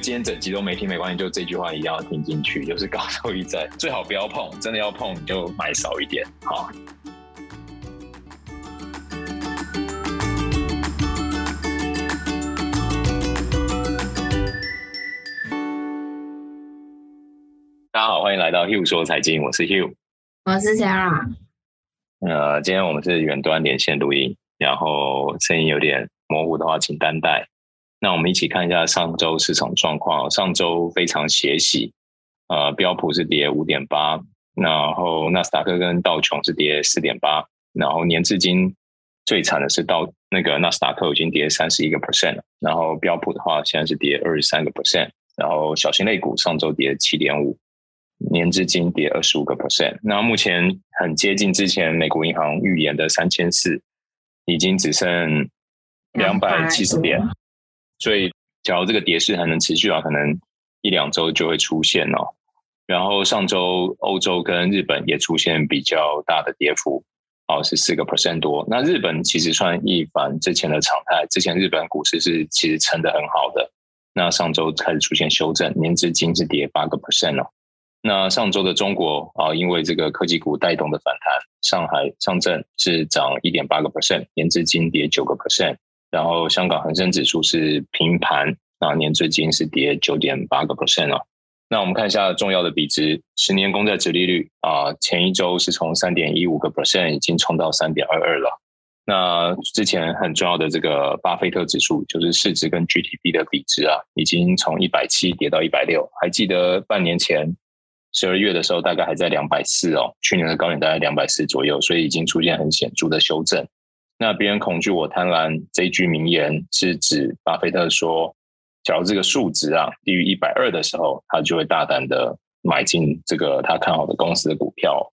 今天整集都没听没关系，就这句话一定要听进去，就是高收益债最好不要碰，真的要碰你就买少一点，好。大家好，欢迎来到 Hugh 说财经，我是 Hugh，我是 Sarah。呃，今天我们是远端连线录音，然后声音有点模糊的话，请担待。那我们一起看一下上周市场状况。上周非常血洗，呃，标普是跌五点八，然后纳斯达克跟道琼是跌四点八，然后年至今最惨的是道那个纳斯达克已经跌三十一个 percent 了，然后标普的话现在是跌二十三个 percent，然后小型类股上周跌七点五，年至今跌二十五个 percent。那目前很接近之前美国银行预言的三千四，已经只剩两百七十点。所以，假如这个跌势还能持续啊，可能一两周就会出现哦。然后上周欧洲跟日本也出现比较大的跌幅，哦，是四个 percent 多。那日本其实算一反之前的常态，之前日本股市是其实撑得很好的。那上周开始出现修正，年至今是跌八个 percent 哦。那上周的中国啊，因为这个科技股带动的反弹，上海上证是涨一点八个 percent，年至今跌九个 percent。然后香港恒生指数是平盘，啊，年最近是跌九点八个 percent 哦。那我们看一下重要的比值，十年公债殖利率啊，前一周是从三点一五个 percent 已经冲到三点二二了。那之前很重要的这个巴菲特指数，就是市值跟 GDP 的比值啊，已经从一百七跌到一百六。还记得半年前十二月的时候，大概还在两百四哦，去年的高点大概两百四左右，所以已经出现很显著的修正。那别人恐惧我贪婪这一句名言是指巴菲特说，假如这个数值啊低于一百二的时候，他就会大胆的买进这个他看好的公司的股票。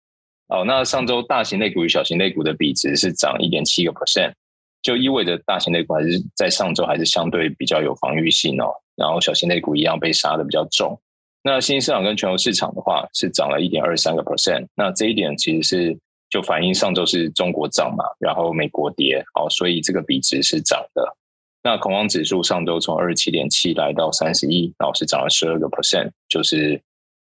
哦，那上周大型类股与小型类股的比值是涨一点七个 percent，就意味着大型类股还是在上周还是相对比较有防御性哦。然后小型类股一样被杀的比较重。那新兴市场跟全球市场的话是涨了一点二三个 percent，那这一点其实是。就反映上周是中国涨嘛，然后美国跌，哦，所以这个比值是涨的。那恐慌指数上周从二十七点七来到三十一，然后是涨了十二个 percent，就是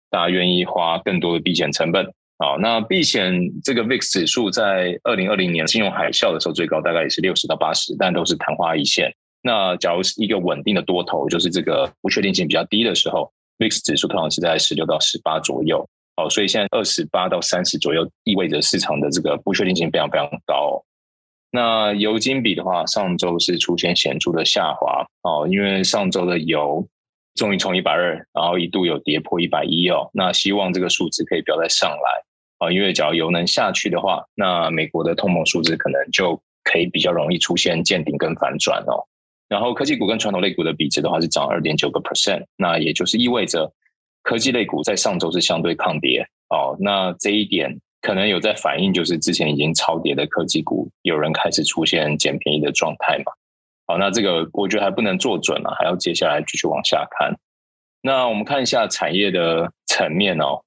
大家愿意花更多的避险成本。好，那避险这个 VIX 指数在二零二零年金融海啸的时候最高大概也是六十到八十，但都是昙花一现。那假如是一个稳定的多头，就是这个不确定性比较低的时候，VIX 指数通常是在十六到十八左右。哦，所以现在二十八到三十左右，意味着市场的这个不确定性非常非常高。那油金比的话，上周是出现显著的下滑哦，因为上周的油终于从一百二，然后一度有跌破一百一哦。那希望这个数值可以不要再上来啊，因为只要油能下去的话，那美国的通膨数字可能就可以比较容易出现见顶跟反转哦。然后科技股跟传统类股的比值的话是涨二点九个 percent，那也就是意味着。科技类股在上周是相对抗跌哦，那这一点可能有在反映，就是之前已经超跌的科技股，有人开始出现捡便宜的状态嘛。好，那这个我觉得还不能做准了，还要接下来继续往下看。那我们看一下产业的层面哦，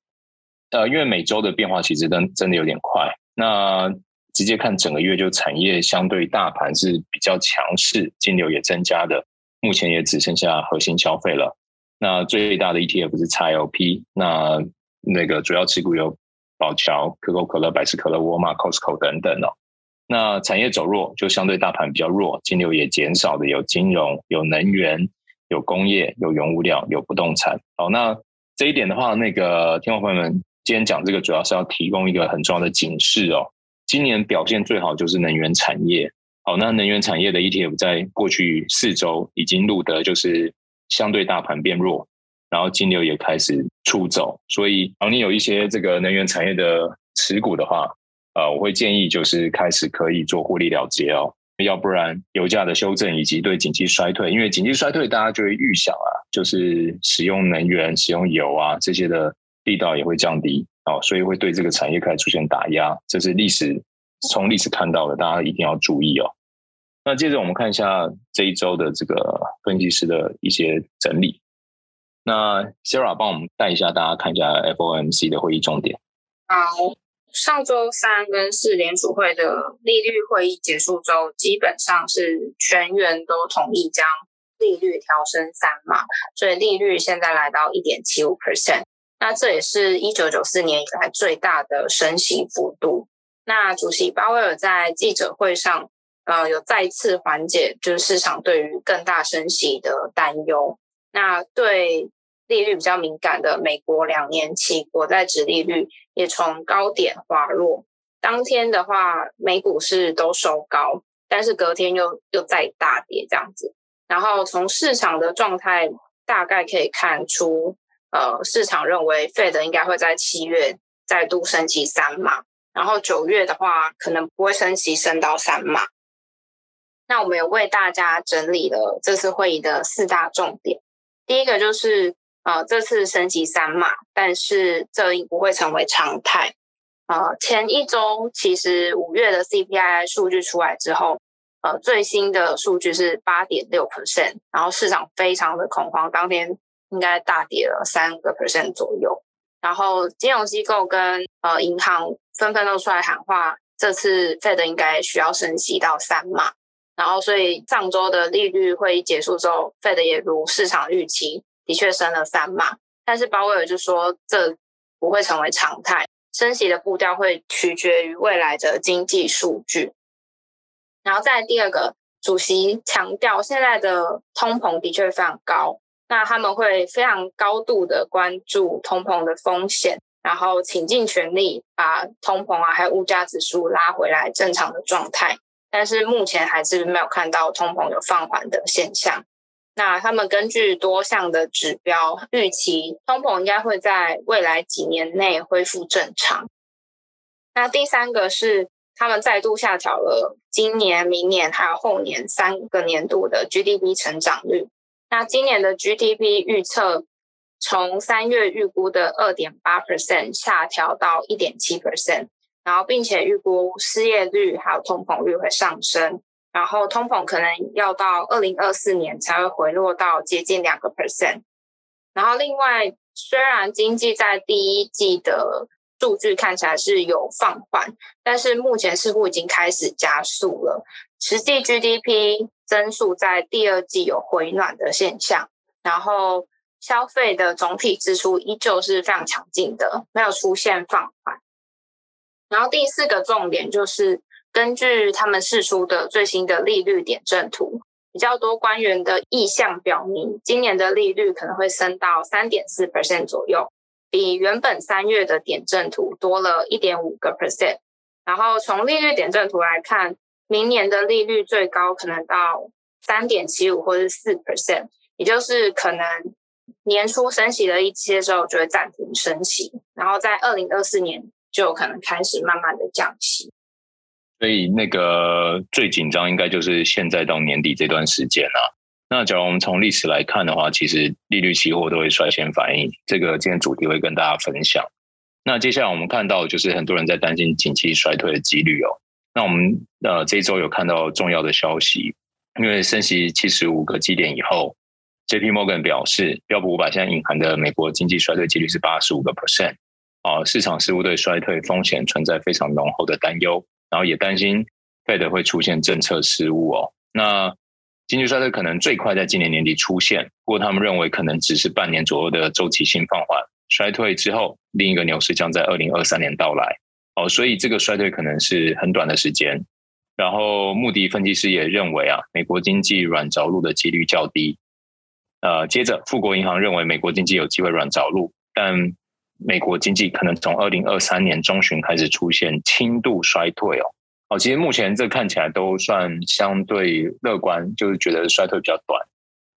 呃，因为每周的变化其实真真的有点快。那直接看整个月，就产业相对大盘是比较强势，金流也增加的，目前也只剩下核心消费了。那最大的 ETF 是 XLP，那那个主要持股有宝侨、可口可乐、百事可乐、沃尔玛、Costco 等等哦。那产业走弱，就相对大盘比较弱，金流也减少的有金融、有能源、有工业、有原物料、有不动产。好，那这一点的话，那个听众朋友们，今天讲这个主要是要提供一个很重要的警示哦。今年表现最好就是能源产业。好，那能源产业的 ETF 在过去四周已经录得就是。相对大盘变弱，然后金流也开始出走，所以，然后你有一些这个能源产业的持股的话，呃，我会建议就是开始可以做获利了结哦，要不然油价的修正以及对经济衰退，因为经济衰退大家就会预想啊，就是使用能源、使用油啊这些的力道也会降低哦，所以会对这个产业开始出现打压，这是历史从历史看到的，大家一定要注意哦。那接着我们看一下这一周的这个分析师的一些整理。那 Sarah 帮我们带一下，大家看一下 FOMC 的会议重点。好，上周三跟四联储会的利率会议结束之后，基本上是全员都同意将利率调升三码，所以利率现在来到一点七五 percent。那这也是一九九四年以来最大的升息幅度。那主席鲍威尔在记者会上，呃，有再次缓解就是市场对于更大升息的担忧。那对利率比较敏感的美国两年期国债殖利率也从高点滑落。当天的话，美股是都收高，但是隔天又又再大跌这样子。然后从市场的状态大概可以看出。呃，市场认为 Fed 应该会在七月再度升息三码，然后九月的话可能不会升息升到三码。那我们有为大家整理了这次会议的四大重点。第一个就是呃，这次升息三码，但是这应不会成为常态。呃，前一周其实五月的 CPI 数据出来之后，呃，最新的数据是八点六 percent，然后市场非常的恐慌，当天。应该大跌了三个 percent 左右，然后金融机构跟呃银行纷纷都出来喊话，这次 Fed 应该需要升息到三码，然后所以上周的利率会议结束之后，Fed 也如市场预期的确升了三码，但是鲍威尔就说这不会成为常态，升息的步调会取决于未来的经济数据，然后再第二个，主席强调现在的通膨的确非常高。那他们会非常高度的关注通膨的风险，然后倾尽全力把通膨啊还有物价指数拉回来正常的状态。但是目前还是没有看到通膨有放缓的现象。那他们根据多项的指标预期，通膨应该会在未来几年内恢复正常。那第三个是他们再度下调了今年、明年还有后年三个年度的 GDP 成长率。那今年的 GDP 预测从三月预估的二点八 percent 下调到一点七 percent，然后并且预估失业率还有通膨率会上升，然后通膨可能要到二零二四年才会回落到接近两个 percent。然后另外，虽然经济在第一季的数据看起来是有放缓，但是目前似乎已经开始加速了。实际 GDP 增速在第二季有回暖的现象，然后消费的总体支出依旧是非常强劲的，没有出现放缓。然后第四个重点就是，根据他们释出的最新的利率点阵图，比较多官员的意向表明，今年的利率可能会升到三点四 percent 左右，比原本三月的点阵图多了一点五个 percent。然后从利率点阵图来看，明年的利率最高可能到三点七五或是四 percent，也就是可能年初升息了一些之后就会暂停升息，然后在二零二四年就可能开始慢慢的降息。所以那个最紧张应该就是现在到年底这段时间了。那假如我们从历史来看的话，其实利率期货都会率先反应。这个今天主题会跟大家分享。那接下来我们看到就是很多人在担心景气衰退的几率哦。那我们呃这一周有看到重要的消息，因为升息七十五个基点以后，J.P. Morgan 表示标普五百现在隐含的美国经济衰退几率是八十五个 percent，啊，市场似乎对衰退风险存在非常浓厚的担忧，然后也担心 Fed 会出现政策失误哦。那经济衰退可能最快在今年年底出现，不过他们认为可能只是半年左右的周期性放缓，衰退之后另一个牛市将在二零二三年到来。哦，所以这个衰退可能是很短的时间。然后，穆迪分析师也认为啊，美国经济软着陆的几率较低。呃，接着，富国银行认为美国经济有机会软着陆，但美国经济可能从二零二三年中旬开始出现轻度衰退哦。哦，其实目前这看起来都算相对乐观，就是觉得衰退比较短。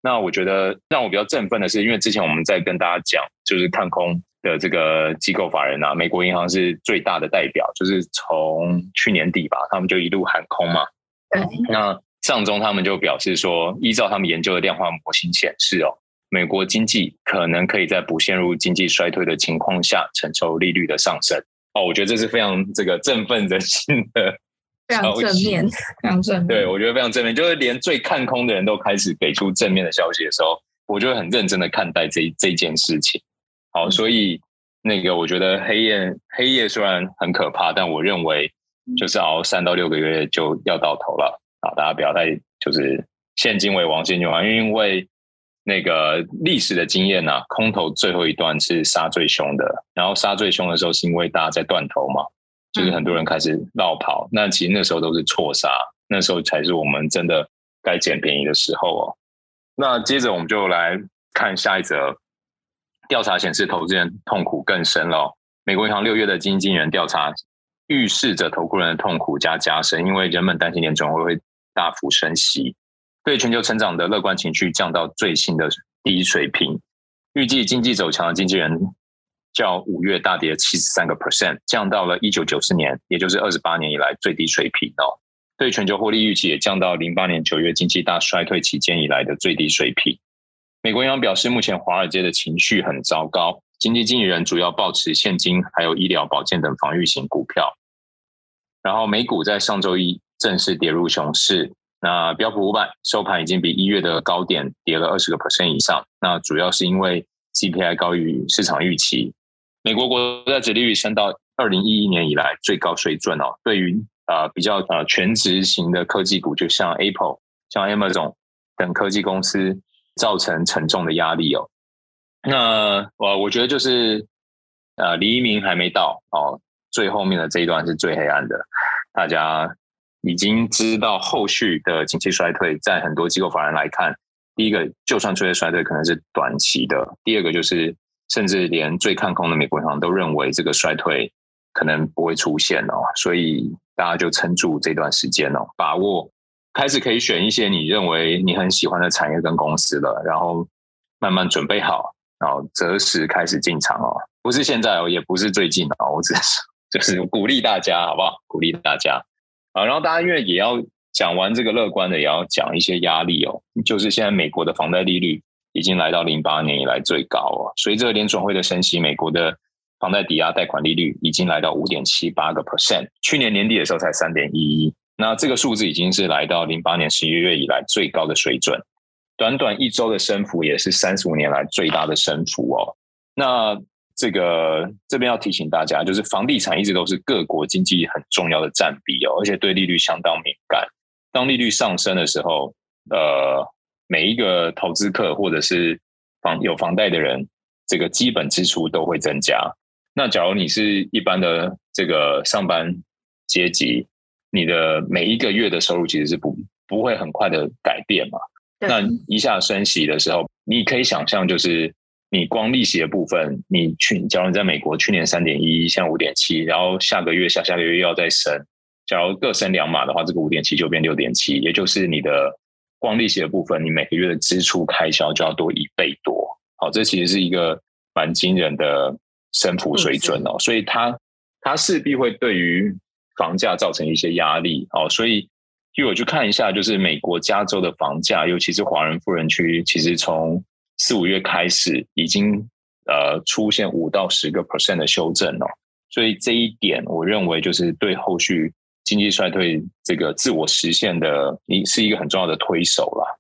那我觉得让我比较振奋的是，因为之前我们在跟大家讲，就是看空。的这个机构法人啊，美国银行是最大的代表，就是从去年底吧，他们就一路喊空嘛。对。那上周他们就表示说，依照他们研究的量化模型显示哦，美国经济可能可以在不陷入经济衰退的情况下承受利率的上升。哦，我觉得这是非常这个振奋人心的，非常正面，非常正面。对，我觉得非常正面，就是连最看空的人都开始给出正面的消息的时候，我就会很认真的看待这这件事情。好，所以那个我觉得黑夜黑夜虽然很可怕，但我认为就是熬三到六个月就要到头了啊！大家不要太就是现金为王，现金为王，因为那个历史的经验呢、啊，空头最后一段是杀最凶的，然后杀最凶的时候是因为大家在断头嘛，就是很多人开始绕跑，那其实那时候都是错杀，那时候才是我们真的该捡便宜的时候哦。那接着我们就来看下一则调查显示，投资人痛苦更深了、哦。美国银行六月的经理人调查预示着投顾人的痛苦加加深，因为人们担心联总会会大幅升息。对全球成长的乐观情绪降到最新的低水平，预计经济走强的经纪人较五月大跌七十三个 percent，降到了一九九四年，也就是二十八年以来最低水平哦。对全球获利预期也降到零八年九月经济大衰退期间以来的最低水平。美国银行表示，目前华尔街的情绪很糟糕，经济经理人主要抱持现金、还有医疗保健等防御型股票。然后美股在上周一正式跌入熊市。那标普五百收盘已经比一月的高点跌了二十个 percent 以上。那主要是因为 CPI 高于市场预期，美国国债殖利率升到二零一一年以来最高水准哦。对于呃比较呃全职型的科技股，就像 Apple、像 Amazon 等科技公司，造成沉重的压力哦。那我我觉得就是呃黎明还没到哦，最后面的这一段是最黑暗的，大家。已经知道后续的经济衰退，在很多机构法人来看，第一个就算出现衰退，可能是短期的；第二个就是，甚至连最看空的美国银行都认为这个衰退可能不会出现哦。所以大家就撑住这段时间哦，把握开始可以选一些你认为你很喜欢的产业跟公司了，然后慢慢准备好，然后择时开始进场哦。不是现在哦，也不是最近哦，我只是就是鼓励大家，好不好？鼓励大家。啊，然后大家因为也要讲完这个乐观的，也要讲一些压力哦。就是现在美国的房贷利率已经来到零八年以来最高哦。随着联准会的升息，美国的房贷抵押贷款利率已经来到五点七八个 percent，去年年底的时候才三点一一，那这个数字已经是来到零八年十一月以来最高的水准。短短一周的升幅也是三十五年来最大的升幅哦。那这个这边要提醒大家，就是房地产一直都是各国经济很重要的占比哦，而且对利率相当敏感。当利率上升的时候，呃，每一个投资客或者是房有房贷的人，这个基本支出都会增加。那假如你是一般的这个上班阶级，你的每一个月的收入其实是不不会很快的改变嘛。那一下升息的时候，你可以想象就是。你光利息的部分，你去，假如你在美国去年三点一，现在五点七，然后下个月、下下个月又要再升，假如各升两码的话，这个五点七就变六点七，也就是你的光利息的部分，你每个月的支出开销就要多一倍多。好，这其实是一个蛮惊人的升幅水准哦，所以它它势必会对于房价造成一些压力哦，所以就我去看一下，就是美国加州的房价，尤其是华人富人区，其实从四五月开始已经呃出现五到十个 percent 的修正哦，所以这一点我认为就是对后续经济衰退这个自我实现的一是一个很重要的推手了。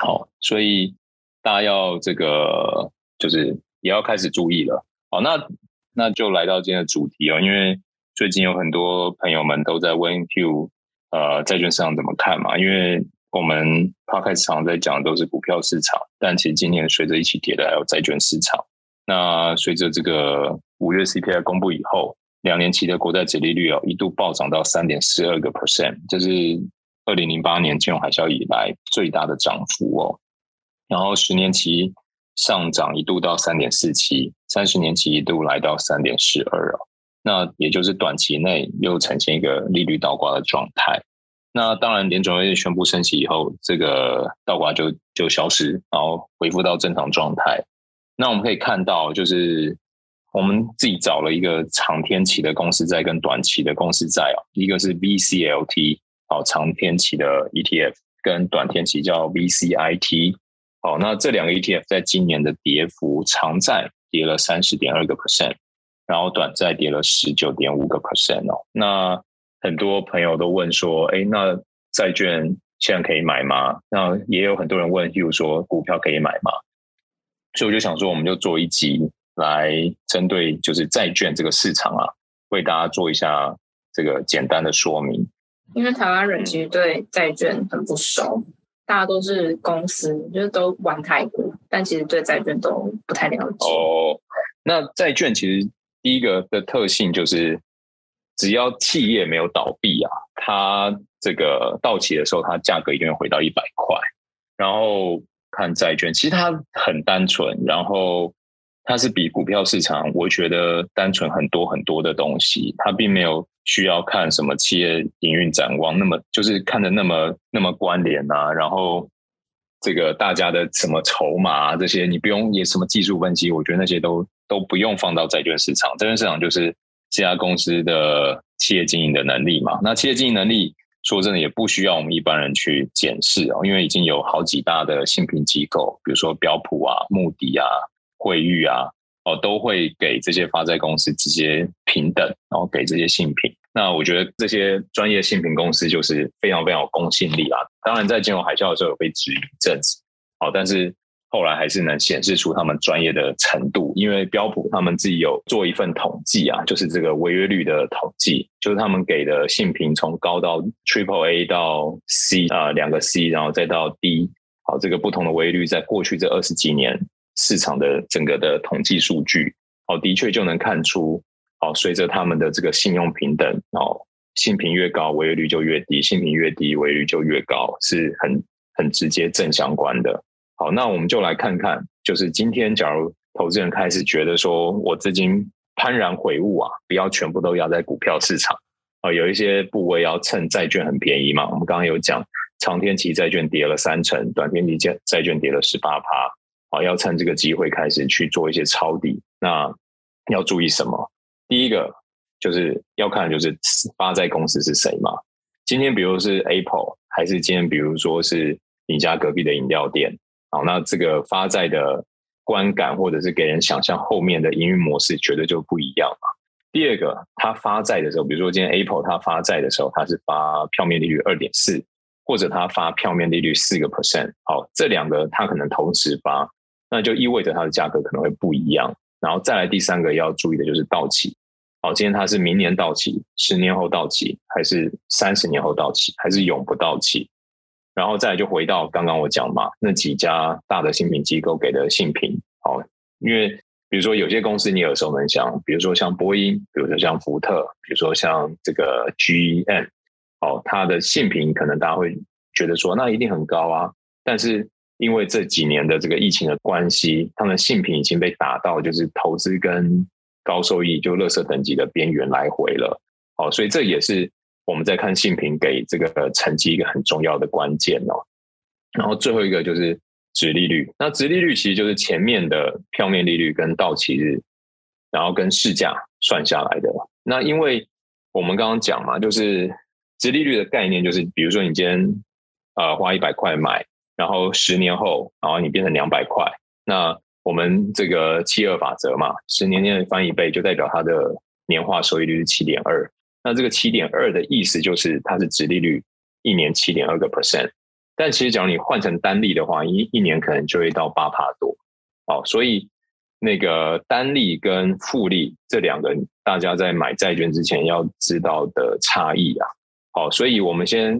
好，所以大家要这个就是也要开始注意了。好，那那就来到今天的主题哦，因为最近有很多朋友们都在问 Q，呃债券市场怎么看嘛，因为。我们 Podcast 常在讲的都是股票市场，但其实今年随着一起跌的还有债券市场。那随着这个五月 CPI 公布以后，两年期的国债殖利率哦一度暴涨到三点四二个 percent，这是二零零八年金融海啸以来最大的涨幅哦。然后十年期上涨一度到三点四七，三十年期一度来到三点四二哦。那也就是短期内又呈现一个利率倒挂的状态。那当然，联准会宣布升息以后，这个倒挂就就消失，然后恢复到正常状态。那我们可以看到，就是我们自己找了一个长天期的公司债跟短期的公司债哦，一个是 VCLT 哦，长天期的 ETF，跟短天期叫 VCIT。好，那这两个 ETF 在今年的跌幅，长债跌了三十点二个 percent，然后短债跌了十九点五个 percent 哦。那很多朋友都问说：“哎，那债券现在可以买吗？”那也有很多人问，譬如说股票可以买吗？所以我就想说，我们就做一集来针对就是债券这个市场啊，为大家做一下这个简单的说明。因为台湾人其实对债券很不熟，大家都是公司，就是都玩台股，但其实对债券都不太了解。哦，那债券其实第一个的特性就是，只要企业没有倒闭啊，它这个到期的时候，它价格一定会回到一百块。然后看债券，其实它很单纯，然后它是比股票市场我觉得单纯很多很多的东西，它并没有。需要看什么企业营运展望，那么就是看的那么那么关联啊，然后这个大家的什么筹码啊，这些，你不用也什么技术分析，我觉得那些都都不用放到债券市场。债券市场就是这家公司的企业经营的能力嘛。那企业经营能力，说真的也不需要我们一般人去检视哦，因为已经有好几大的信评机构，比如说标普啊、穆迪啊、惠誉啊。哦，都会给这些发债公司直接平等，然后给这些信评。那我觉得这些专业信评公司就是非常非常有公信力啦。当然，在金融海啸的时候有被质疑一阵子，好，但是后来还是能显示出他们专业的程度。因为标普他们自己有做一份统计啊，就是这个违约率的统计，就是他们给的信评从高到 Triple A 到 C 啊，两个 C，然后再到 D，好，这个不同的违约率在过去这二十几年。市场的整个的统计数据，哦，的确就能看出，哦，随着他们的这个信用平等，哦，信评越高，违约率就越低；信评越低，违约率就越高，是很很直接正相关的。好，那我们就来看看，就是今天假如投资人开始觉得说我资金幡然悔悟啊，不要全部都压在股票市场，啊，有一些部位要趁债券很便宜嘛。我们刚刚有讲，长天期债券跌了三成，短天期债债券跌了十八趴。啊，要趁这个机会开始去做一些抄底。那要注意什么？第一个就是要看，就是发债公司是谁嘛。今天比如是 Apple，还是今天比如说是你家隔壁的饮料店？好，那这个发债的观感或者是给人想象后面的营运模式，绝对就不一样嘛。第二个，他发债的时候，比如说今天 Apple 他发债的时候，他是发票面利率二点四，或者他发票面利率四个 percent。好，这两个他可能同时发。那就意味着它的价格可能会不一样，然后再来第三个要注意的就是到期。好，今天它是明年到期、十年后到期，还是三十年后到期，还是永不到期？然后再来就回到刚刚我讲嘛，那几家大的信评机构给的信评。好，因为比如说有些公司你耳熟能详，比如说像波音，比如说像福特，比如说像这个 GM，好，它的信评可能大家会觉得说那一定很高啊，但是。因为这几年的这个疫情的关系，他们信评已经被打到就是投资跟高收益就垃圾等级的边缘来回了。好，所以这也是我们在看信评给这个成绩一个很重要的关键哦。然后最后一个就是殖利率，那殖利率其实就是前面的票面利率跟到期日，然后跟市价算下来的。那因为我们刚刚讲嘛，就是殖利率的概念就是，比如说你今天呃花一百块买。然后十年后，然后你变成两百块，那我们这个七二法则嘛，十年内翻一倍，就代表它的年化收益率是七点二。那这个七点二的意思就是它是殖利率一年七点二个 percent。但其实假如你换成单利的话，一一年可能就会到八趴多。好，所以那个单利跟复利这两个，大家在买债券之前要知道的差异啊。好，所以我们先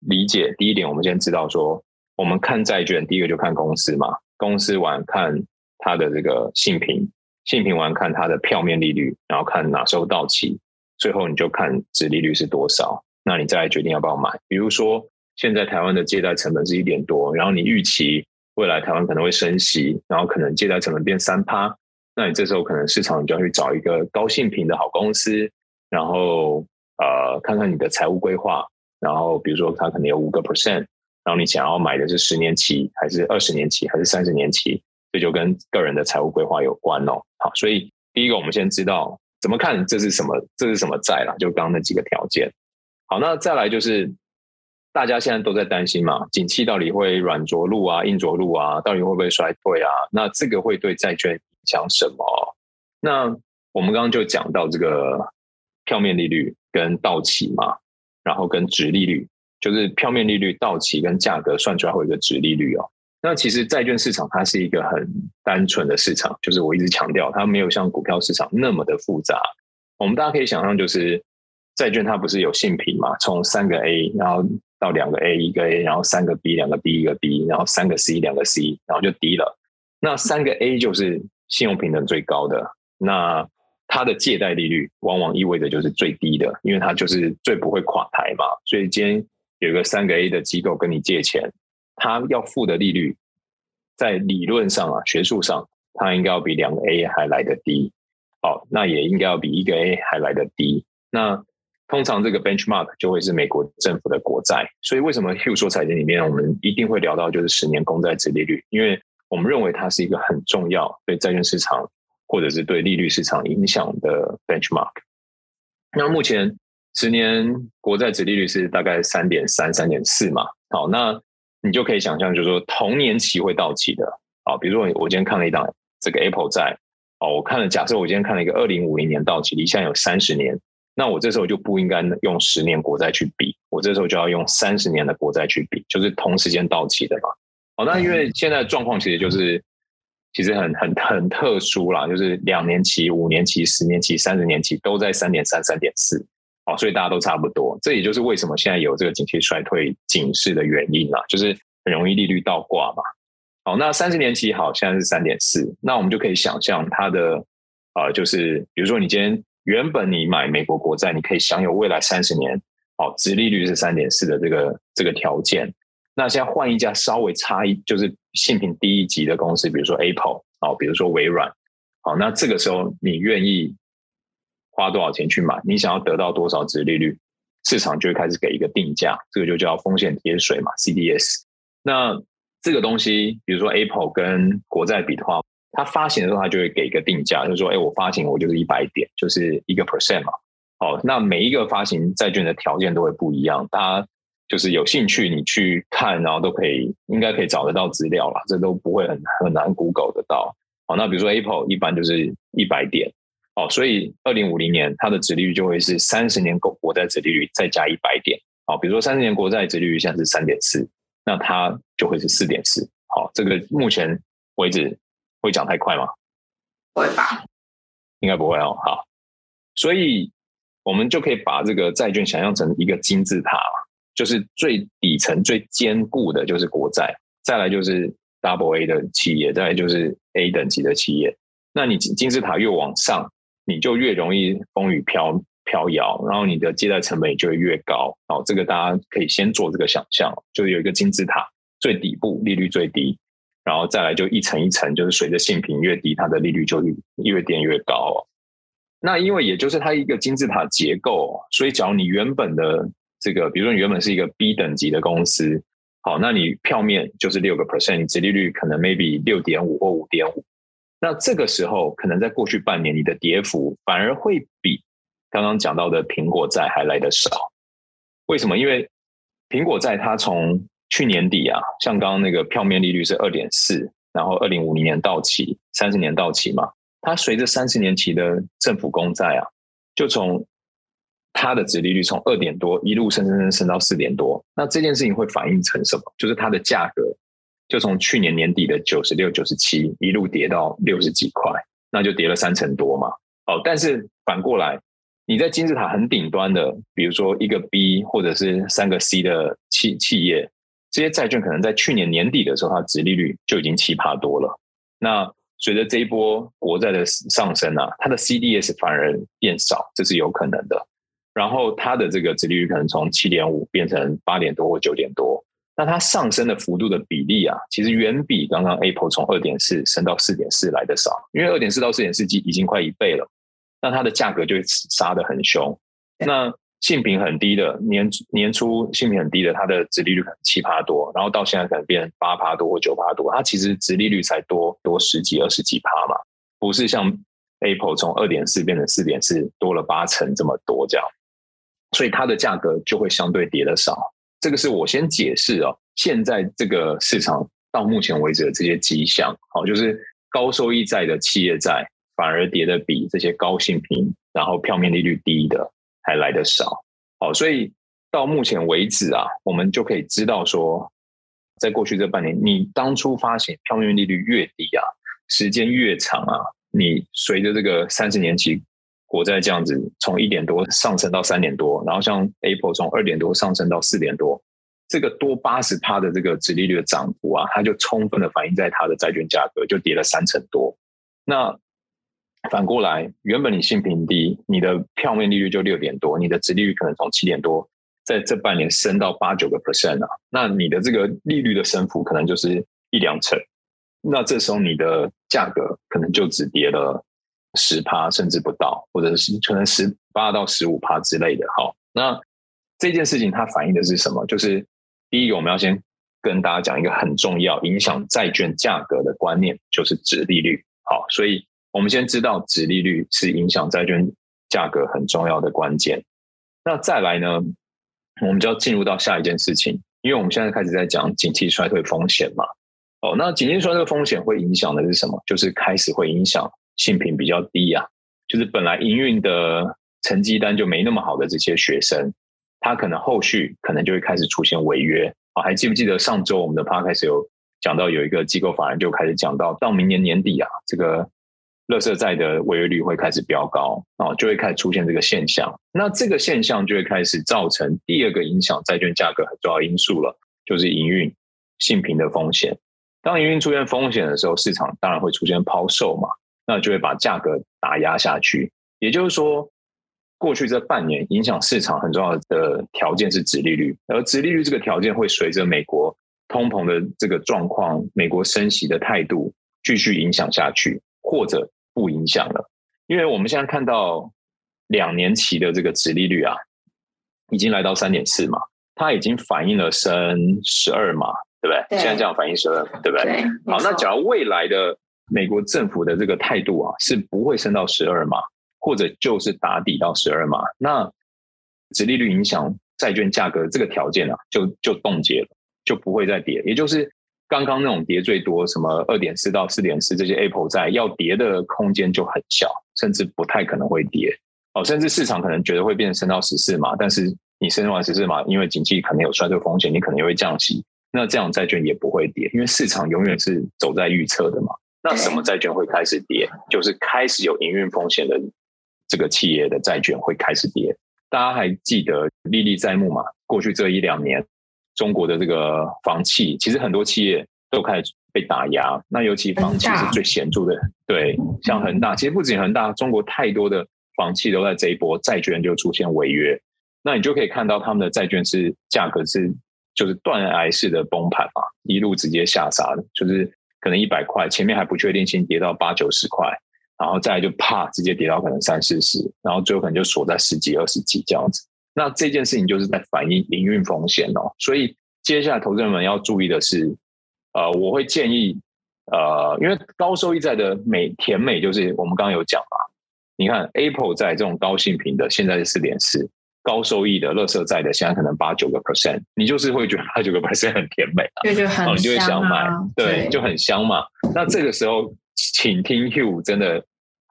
理解第一点，我们先知道说。我们看债券，第一个就看公司嘛，公司完看它的这个信评，信评完看它的票面利率，然后看哪时候到期，最后你就看殖利率是多少，那你再来决定要不要买。比如说，现在台湾的借贷成本是一点多，然后你预期未来台湾可能会升息，然后可能借贷成本变三趴，那你这时候可能市场你就要去找一个高信评的好公司，然后呃看看你的财务规划，然后比如说它可能有五个 percent。然后你想要买的是十年期，还是二十年期，还是三十年期？这就跟个人的财务规划有关哦。好，所以第一个我们先知道怎么看这是什么，这是什么债啦，就刚刚那几个条件。好，那再来就是大家现在都在担心嘛，景气到底会软着陆啊，硬着陆啊，到底会不会衰退啊？那这个会对债券影响什么？那我们刚刚就讲到这个票面利率跟到期嘛，然后跟殖利率。就是票面利率到期跟价格算出来会有一个殖利率哦。那其实债券市场它是一个很单纯的市场，就是我一直强调它没有像股票市场那么的复杂。我们大家可以想象，就是债券它不是有信评嘛，从三个 A 然后到两个 A 一个 A，然后三个 B 两个 B 一个 B，然后三个 C 两个 C，然后就 D 了。那三个 A 就是信用评等最高的，那它的借贷利率往往意味着就是最低的，因为它就是最不会垮台嘛。所以今天有一个三个 A 的机构跟你借钱，它要付的利率，在理论上啊，学术上，它应该要比两个 A 还来得低。好，那也应该要比一个 A 还来得低。那通常这个 benchmark 就会是美国政府的国债。所以为什么 Hugh 说财经里面我们一定会聊到就是十年公债殖利率？因为我们认为它是一个很重要对债券市场或者是对利率市场影响的 benchmark。那目前十年国债殖利率是大概三点三、三点四嘛？好，那你就可以想象，就是说同年期会到期的。啊，比如说我今天看了一档这个 Apple 债。哦，我看了，假设我今天看了一个二零五零年到期，离现在有三十年，那我这时候就不应该用十年国债去比，我这时候就要用三十年的国债去比，就是同时间到期的嘛。哦，那因为现在状况其实就是其实很很很特殊啦，就是两年期、五年期、十年期、三十年期都在三点三、三点四，所以大家都差不多。这也就是为什么现在有这个景气衰退警示的原因啦，就是很容易利率倒挂嘛。好，那三十年期好，现在是三点四，那我们就可以想象它的，呃，就是比如说你今天原本你买美国国债，你可以享有未来三十年，好，殖利率是三点四的这个这个条件。那现在换一家稍微差一，就是性评低一级的公司，比如说 Apple，好，比如说微软，好，那这个时候你愿意花多少钱去买？你想要得到多少值利率？市场就会开始给一个定价，这个就叫风险贴水嘛，CDS。那这个东西，比如说 Apple 跟国债比的话，它发行的时候，它就会给一个定价，就是说，哎，我发行我就是一百点，就是一个 percent 嘛。好，那每一个发行债券的条件都会不一样，大家就是有兴趣，你去看，然后都可以，应该可以找得到资料了，这都不会很很难 Google 得到。好，那比如说 Apple 一般就是一百点，好，所以二零五零年它的殖利率就会是三十年国国债殖利率再加一百点。好，比如说三十年国债殖利率现在是三点四。那它就会是四点四，好，这个目前为止会涨太快吗？不会吧？应该不会哦。好，所以我们就可以把这个债券想象成一个金字塔，就是最底层最坚固的就是国债，再来就是 Double A 的企业，再来就是 A 等级的企业。那你金字塔越往上，你就越容易风雨飘。飘摇，然后你的借贷成本也就会越高。好，这个大家可以先做这个想象，就有一个金字塔，最底部利率最低，然后再来就一层一层，就是随着信评越低，它的利率就越垫越高。那因为也就是它一个金字塔结构，所以假如你原本的这个，比如说你原本是一个 B 等级的公司，好，那你票面就是六个 percent，你殖利率可能 maybe 六点五或五点五，那这个时候可能在过去半年你的跌幅反而会比。刚刚讲到的苹果债还来得少，为什么？因为苹果债它从去年底啊，像刚刚那个票面利率是二点四，然后二零五零年到期，三十年到期嘛，它随着三十年期的政府公债啊，就从它的殖利率从二点多一路升升升升到四点多，那这件事情会反映成什么？就是它的价格就从去年年底的九十六、九十七一路跌到六十几块，那就跌了三成多嘛。哦，但是反过来。你在金字塔很顶端的，比如说一个 B 或者是三个 C 的企企业，这些债券可能在去年年底的时候，它的殖利率就已经奇葩多了。那随着这一波国债的上升啊，它的 CDS 反而变少，这是有可能的。然后它的这个值利率可能从七点五变成八点多或九点多，那它上升的幅度的比例啊，其实远比刚刚 Apple 从二点四升到四点四来的少，因为二点四到四点四已经快一倍了。那它的价格就会杀得很凶。那性品很低的年年初性品很低的，它的殖利率可能七趴多，然后到现在可能变八趴多或九趴多，它其实殖利率才多多十几二十几趴嘛，不是像 Apple 从二点四变成四点四多了八成这么多这样，所以它的价格就会相对跌的少。这个是我先解释哦，现在这个市场到目前为止的这些迹象，好，就是高收益债的企业债。反而跌的比这些高信评，然后票面利率低的还来得少。好，所以到目前为止啊，我们就可以知道说，在过去这半年，你当初发行票面利率越低啊，时间越长啊，你随着这个三十年期国债这样子从一点多上升到三点多，然后像 Apple 从二点多上升到四点多，这个多八十趴的这个殖利率的涨幅啊，它就充分的反映在它的债券价格，就跌了三成多。那反过来，原本你信评低，你的票面利率就六点多，你的殖利率可能从七点多，在这半年升到八九个 percent 啊，那你的这个利率的升幅可能就是一两成。那这时候你的价格可能就只跌了十趴，甚至不到，或者是可能十八到十五趴之类的。好，那这件事情它反映的是什么？就是。第一个，我们要先跟大家讲一个很重要、影响债券价格的观念，就是指利率。好，所以我们先知道指利率是影响债券价格很重要的关键。那再来呢，我们就要进入到下一件事情，因为我们现在开始在讲景气衰退风险嘛。哦，那景气衰退风险会影响的是什么？就是开始会影响信评比较低啊，就是本来营运的成绩单就没那么好的这些学生。他可能后续可能就会开始出现违约啊，还记不记得上周我们的 podcast 有讲到有一个机构法人就开始讲到，到明年年底啊，这个垃圾债的违约率会开始飙高啊，就会开始出现这个现象。那这个现象就会开始造成第二个影响债券价格很重要因素了，就是营运信评的风险。当营运出现风险的时候，市场当然会出现抛售嘛，那就会把价格打压下去。也就是说。过去这半年，影响市场很重要的条件是殖利率，而殖利率这个条件会随着美国通膨的这个状况、美国升息的态度继续影响下去，或者不影响了。因为我们现在看到两年期的这个殖利率啊，已经来到三点四嘛，它已经反映了升十二嘛，对不对？对，现在这样反映十二，对不对？对，好，那假如未来的美国政府的这个态度啊，是不会升到十二码。或者就是打底到十二码，那殖利率影响债券价格这个条件啊，就就冻结了，就不会再跌。也就是刚刚那种跌最多，什么二点四到四点四这些 Apple 债要跌的空间就很小，甚至不太可能会跌。哦，甚至市场可能觉得会变成升到十四码，但是你升完十四码，因为经济可能有衰退风险，你可能也会降息，那这样债券也不会跌，因为市场永远是走在预测的嘛。那什么债券会开始跌？就是开始有营运风险的。这个企业的债券会开始跌，大家还记得历历在目嘛？过去这一两年，中国的这个房企，其实很多企业都开始被打压。那尤其房企是最显著的，对，像恒大，其实不仅恒大，中国太多的房企都在这一波债券就出现违约。那你就可以看到他们的债券是价格是就是断崖式的崩盘嘛，一路直接下杀的，就是可能一百块，前面还不确定性跌到八九十块。然后再来就啪，直接跌到可能三四十，然后最后可能就锁在十几、二十几这样子。那这件事情就是在反映营运风险哦。所以接下来投资人们要注意的是，呃，我会建议，呃，因为高收益债的美甜美就是我们刚刚有讲嘛，你看 Apple 债这种高性平的现在是四点四，高收益的垃圾债的现在可能八九个 percent，你就是会觉得八九个 percent 很甜美，啊，就很，啊，你就会想买，对，就很香嘛。那这个时候，请听 Hugh 真的。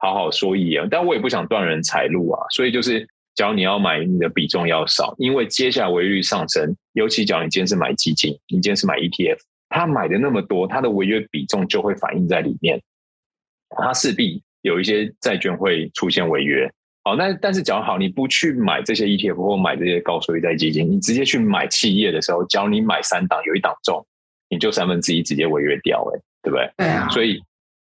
好好说一言，但我也不想断人财路啊，所以就是，假如你要买，你的比重要少，因为接下来违约率上升，尤其假如你今天是买基金，你今天是买 ETF，他买的那么多，他的违约比重就会反映在里面，他势必有一些债券会出现违约。好，那但是讲好，你不去买这些 ETF 或买这些高收益债基金，你直接去买企业的时候，只要你买三档，有一档中，你就三分之一直接违约掉，哎，对不对？对啊。所以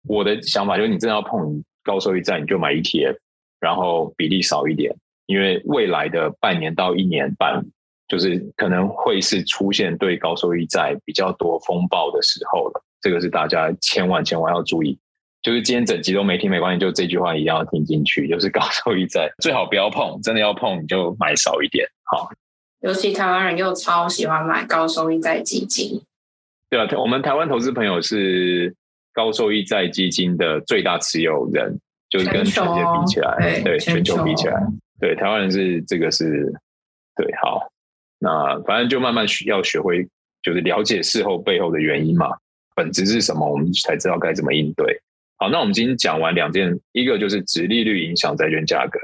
我的想法就是，你真的要碰。高收益债你就买 ETF，然后比例少一点，因为未来的半年到一年半，就是可能会是出现对高收益债比较多风暴的时候了。这个是大家千万千万要注意。就是今天整集都没听没关系，就这句话一定要听进去。就是高收益债最好不要碰，真的要碰你就买少一点。好，尤其台湾人又超喜欢买高收益债基金。对啊，我们台湾投资朋友是。高收益债基金的最大持有人，就是跟全球比起来，对，对全球比起来，对台湾人是这个是，对，好，那反正就慢慢需要学会，就是了解事后背后的原因嘛，本质是什么，我们才知道该怎么应对。好，那我们今天讲完两件，一个就是直利率影响债券价格，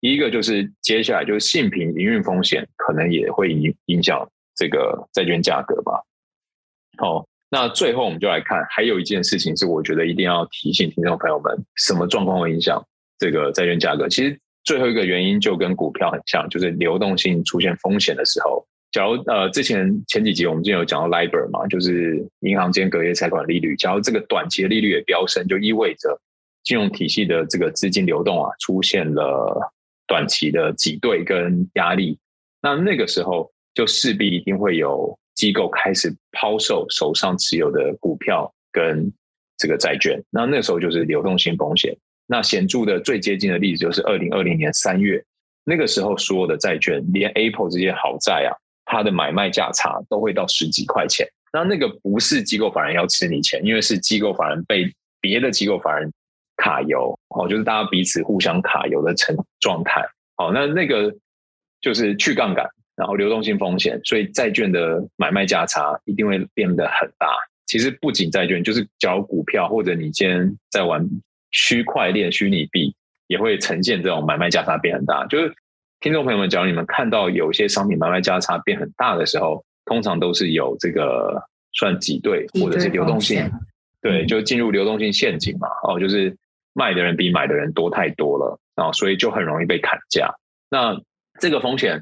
一个就是接下来就是信评营运风险可能也会影影响这个债券价格吧。好。那最后我们就来看，还有一件事情是我觉得一定要提醒听众朋友们，什么状况会影响这个债券价格？其实最后一个原因就跟股票很像，就是流动性出现风险的时候，假如呃之前前几集我们之前有讲到 LIBOR 嘛，就是银行间隔夜拆款利率，假如这个短期的利率也飙升，就意味着金融体系的这个资金流动啊出现了短期的挤兑跟压力，那那个时候就势必一定会有机构开始抛售手上持有的股票跟这个债券，那那时候就是流动性风险。那显著的最接近的例子就是二零二零年三月，那个时候所有的债券，连 Apple 这些好债啊，它的买卖价差都会到十几块钱。那那个不是机构法人要吃你钱，因为是机构法人被别的机构法人卡油哦，就是大家彼此互相卡油的成状态。好，那那个就是去杠杆，然后流动性风险，所以债券的买卖价差一定会变得很大。其实不仅债券，就是缴股票或者你今天在玩。区块链、虚拟币也会呈现这种买卖价差变很大。就是听众朋友们，假如你们看到有些商品买卖价差变很大的时候，通常都是有这个算挤兑或者是流动性，对，就进入流动性陷阱嘛。哦，就是卖的人比买的人多太多了，然后所以就很容易被砍价。那这个风险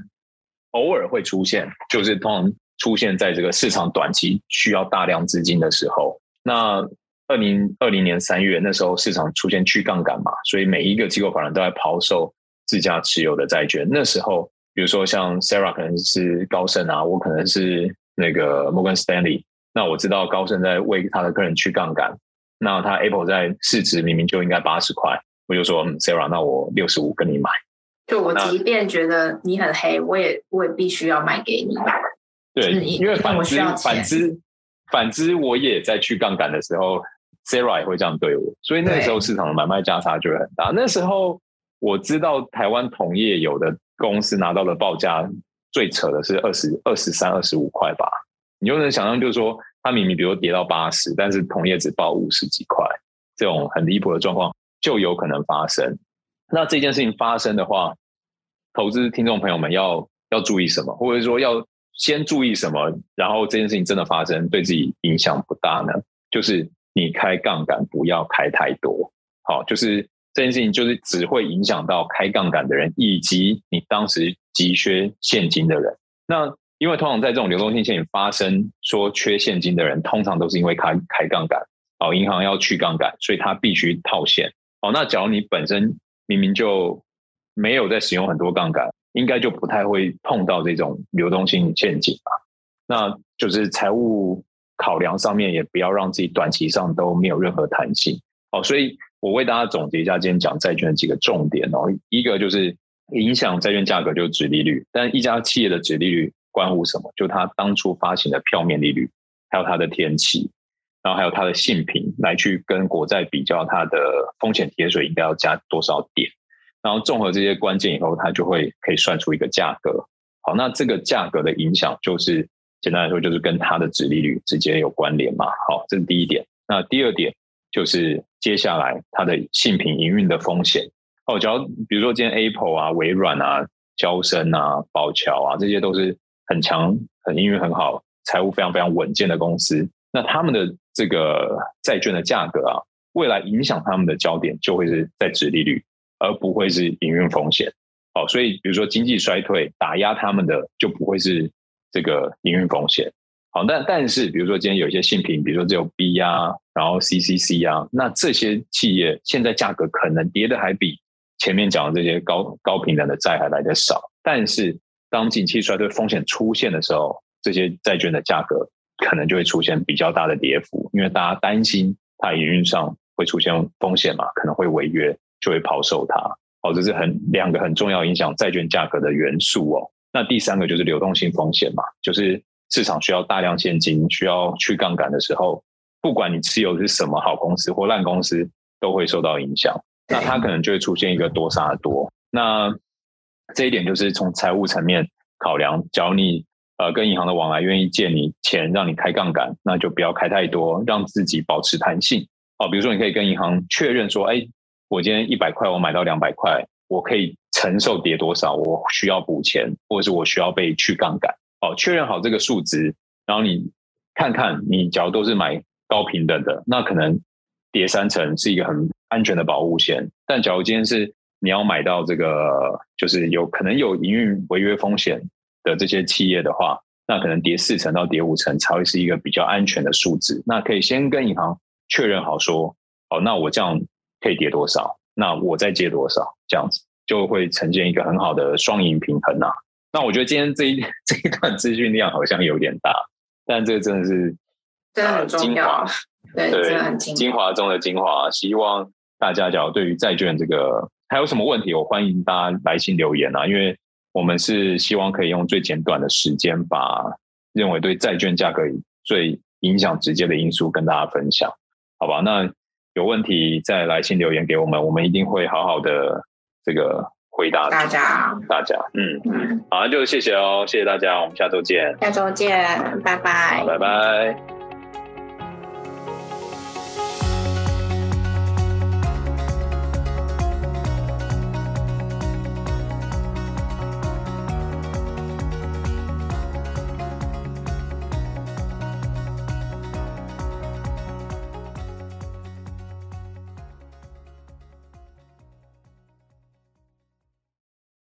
偶尔会出现，就是通常出现在这个市场短期需要大量资金的时候。那二零二零年三月，那时候市场出现去杠杆嘛，所以每一个机构法人都在抛售自家持有的债券。那时候，比如说像 Sarah 可能是高盛啊，我可能是那个 Morgan Stanley，那我知道高盛在为他的客人去杠杆，那他 Apple 在市值明明就应该八十块，我就说，嗯，Sarah，那我六十五跟你买。就我即便觉得你很黑，我也我也必须要卖给你。对，因为反之反之反之，我也在去杠杆的时候。Sarah 也会这样对我，所以那个时候市场的买卖价差就会很大。那时候我知道台湾同业有的公司拿到的报价最扯的是二十二十三、二十五块吧，你就能想象，就是说它明明比如跌到八十，但是同业只报五十几块，这种很离谱的状况就有可能发生。那这件事情发生的话，投资听众朋友们要要注意什么，或者说要先注意什么，然后这件事情真的发生，对自己影响不大呢？就是。你开杠杆不要开太多，好，就是这件事情就是只会影响到开杠杆的人，以及你当时急缺现金的人。那因为通常在这种流动性陷阱发生，说缺现金的人，通常都是因为开开杠杆，哦，银行要去杠杆，所以他必须套现。哦，那假如你本身明明就没有在使用很多杠杆，应该就不太会碰到这种流动性陷阱吧？那就是财务。考量上面也不要让自己短期上都没有任何弹性哦，所以我为大家总结一下今天讲债券的几个重点哦。一个就是影响债券价格就是殖利率，但一家企业的殖利率关乎什么？就它当初发行的票面利率，还有它的天期，然后还有它的信评，来去跟国债比较它的风险贴水应该要加多少点，然后综合这些关键以后，它就会可以算出一个价格。好，那这个价格的影响就是。简单来说，就是跟它的殖利率直接有关联嘛。好，这是第一点。那第二点就是接下来它的信评营运的风险。哦，假如比如说今天 Apple 啊、微软啊、交生啊、宝桥啊，这些都是很强、很营运很好、财务非常非常稳健的公司，那他们的这个债券的价格啊，未来影响他们的焦点就会是在殖利率，而不会是营运风险。好，所以比如说经济衰退打压他们的，就不会是。这个营运风险，好，但但是，比如说今天有一些信品，比如说只有 B 啊，然后 CCC 啊，那这些企业现在价格可能跌的还比前面讲的这些高高评等的债还来得少。但是，当景气衰退风险出现的时候，这些债券的价格可能就会出现比较大的跌幅，因为大家担心它营运上会出现风险嘛，可能会违约，就会抛售它。好，这是很两个很重要影响债券价格的元素哦。那第三个就是流动性风险嘛，就是市场需要大量现金，需要去杠杆的时候，不管你持有的是什么好公司或烂公司，都会受到影响。那它可能就会出现一个多杀多。那这一点就是从财务层面考量，假如你呃跟银行的往来愿意借你钱，让你开杠杆，那就不要开太多，让自己保持弹性。哦，比如说你可以跟银行确认说，哎，我今天一百块，我买到两百块，我可以。承受跌多少，我需要补钱，或者是我需要被去杠杆。哦，确认好这个数值，然后你看看，你假如都是买高平等的，那可能跌三成是一个很安全的保护线。但假如今天是你要买到这个，就是有可能有营运违约风险的这些企业的话，那可能跌四成到跌五成才会是一个比较安全的数值。那可以先跟银行确认好说，哦，那我这样可以跌多少？那我再借多少？这样子就会呈现一个很好的双赢平衡呐、那我觉得今天这一 这一段资讯量好像有点大，但这个真的是真的很重要，对，对，真的很精华，精华中的精华。希望大家假如对于债券这个还有什么问题，我欢迎大家来信留言啊，因为我们是希望可以用最简短的时间，把认为对债券价格最影响直接的因素跟大家分享，好吧？那有问题再来信留言给我们，我们一定会好好的这个。回答大家，大家，嗯。嗯，好，那就谢谢哦，谢谢大家，我们下周见，下周见，拜拜，拜拜。